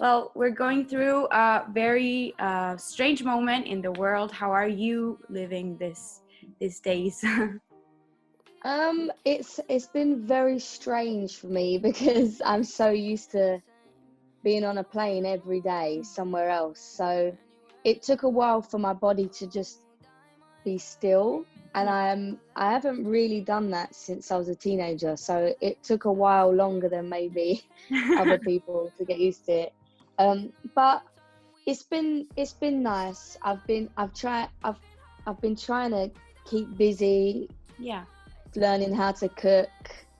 Well, we're going through a very uh, strange moment in the world. How are you living this these days? um, it's it's been very strange for me because I'm so used to being on a plane every day somewhere else. So it took a while for my body to just be still and I'm I haven't really done that since I was a teenager. So it took a while longer than maybe other people to get used to it. Um, but it's been it's been nice. I've been I've tried I've I've been trying to keep busy. Yeah. Learning how to cook.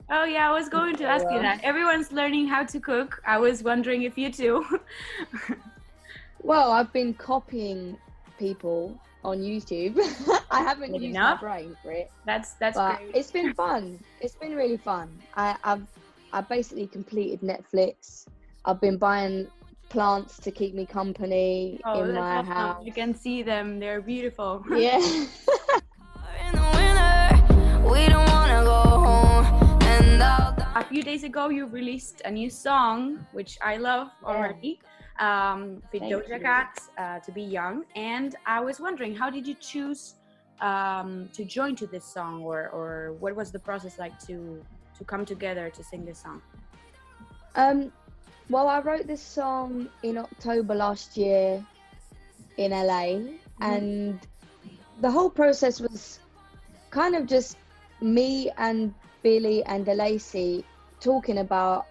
Oh yeah, I was going to ask you that. Everyone's learning how to cook. I was wondering if you too. well, I've been copying people on YouTube. I haven't Good used enough. my brain for it. That's that's but great. It's been fun. It's been really fun. I, I've I basically completed Netflix. I've been buying plants to keep me company oh, in my awesome. house. You can see them; they're beautiful. Yeah. a few days ago, you released a new song, which I love already. Yeah um, with Thank Doja Cat, uh, to be young. And I was wondering, how did you choose um, to join to this song, or or what was the process like to to come together to sing this song? Um, well, I wrote this song in October last year in LA, mm-hmm. and the whole process was kind of just me and Billy and Delacey talking about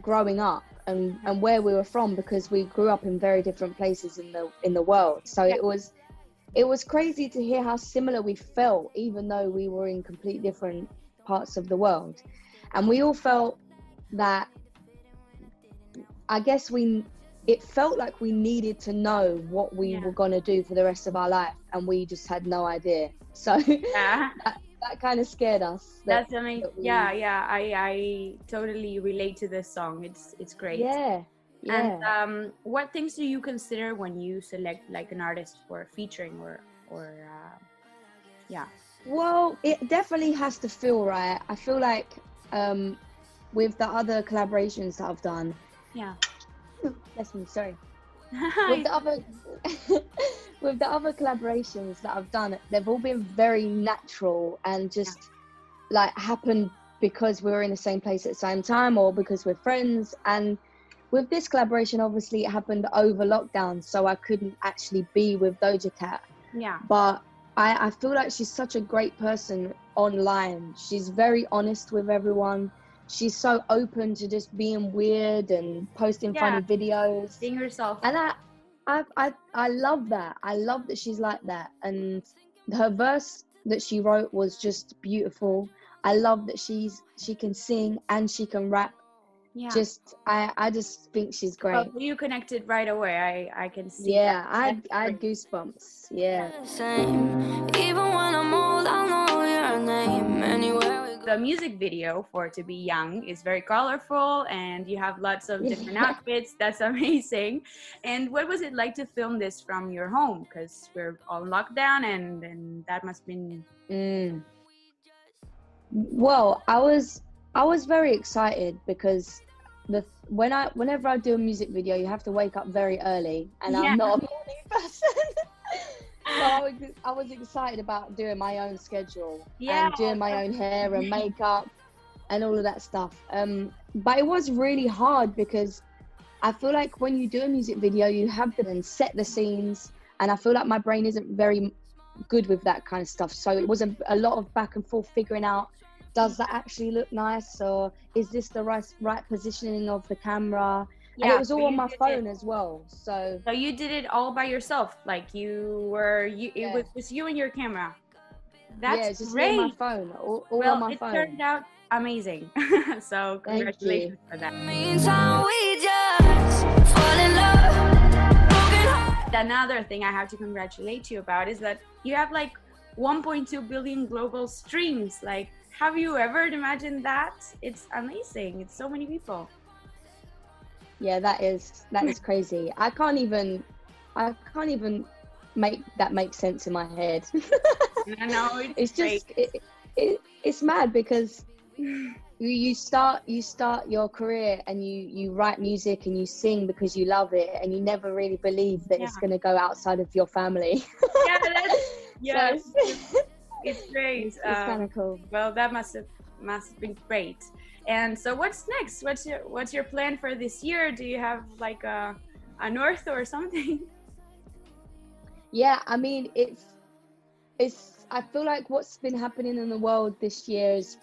growing up and, and where we were from because we grew up in very different places in the in the world. So it was it was crazy to hear how similar we felt, even though we were in complete different parts of the world. And we all felt that I guess we it felt like we needed to know what we yeah. were gonna do for the rest of our life and we just had no idea. So yeah. that, that kind of scared us. That, That's amazing. That we... Yeah, yeah. I I totally relate to this song. It's it's great. Yeah. Yeah. And um, what things do you consider when you select like an artist for featuring or or uh, yeah? Well, it definitely has to feel right. I feel like um, with the other collaborations that I've done. Yeah. Bless me. Sorry. with the other with the other collaborations that I've done, they've all been very natural and just yeah. like happened because we were in the same place at the same time or because we're friends. And with this collaboration, obviously it happened over lockdown, so I couldn't actually be with Doja Cat. Yeah. But I, I feel like she's such a great person online. She's very honest with everyone. She's so open to just being weird and posting yeah. funny videos. Being herself. And I, I, I, I love that. I love that she's like that. And her verse that she wrote was just beautiful. I love that she's she can sing and she can rap. Yeah. Just I I just think she's great. you connected right away. I I can see. Yeah, that. I I had goosebumps. Yeah. Same. Even when I'm old, I know your name anywhere the music video for To Be Young is very colorful and you have lots of different outfits. That's amazing. And what was it like to film this from your home? Because we're all locked down and, and that must have been. Mm. Well, I was I was very excited because the when I whenever I do a music video, you have to wake up very early, and yeah. I'm not a morning person so I was, I was excited about doing my own schedule yeah. and doing my own hair and makeup and all of that stuff. Um, but it was really hard because I feel like when you do a music video, you have to then set the scenes, and I feel like my brain isn't very good with that kind of stuff. So it was a, a lot of back and forth figuring out does that actually look nice or is this the right right positioning of the camera yeah, and it was all on my phone it. as well. So so you did it all by yourself, like you were you. Yeah. It was just you and your camera. That's yeah, just great. my phone, all, all well, on my it phone. turned out amazing. so congratulations for that. Another thing I have to congratulate you about is that you have like 1.2 billion global streams. Like, have you ever imagined that? It's amazing. It's so many people yeah that is that is crazy i can't even i can't even make that make sense in my head i know it's, it's just it, it, it's mad because you, you start you start your career and you you write music and you sing because you love it and you never really believe that Yeah. it's going to go outside of your family. Yeah, that's, yes, So it's, it's great. it's, it's Um, kind of cool. well, that must have must have been great. And so, what's next? What's your what's your plan for this year? Do you have like a a north or something? Yeah, I mean it's it's I feel like what's been happening in the world this year has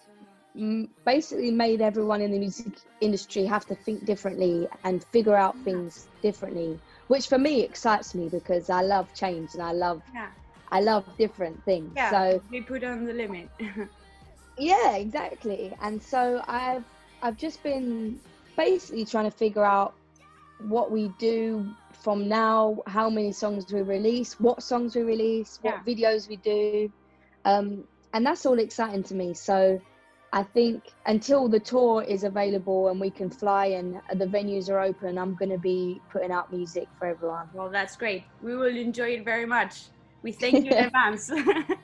mm, basically made everyone in the music industry have to think differently and figure out things differently, which for me excites me because I love change and I love Yeah, I love different things. yeah. So we put on the limit. yeah, exactly. And so I've I've just been basically trying to figure out what we do from now, how many songs we release, what songs we release, what videos we do. Um, and that's all exciting to me. So I think until the tour is available and we can fly and the venues are open, I'm going to be putting out music for everyone. well, that's great. We will enjoy it very much. We thank you in advance.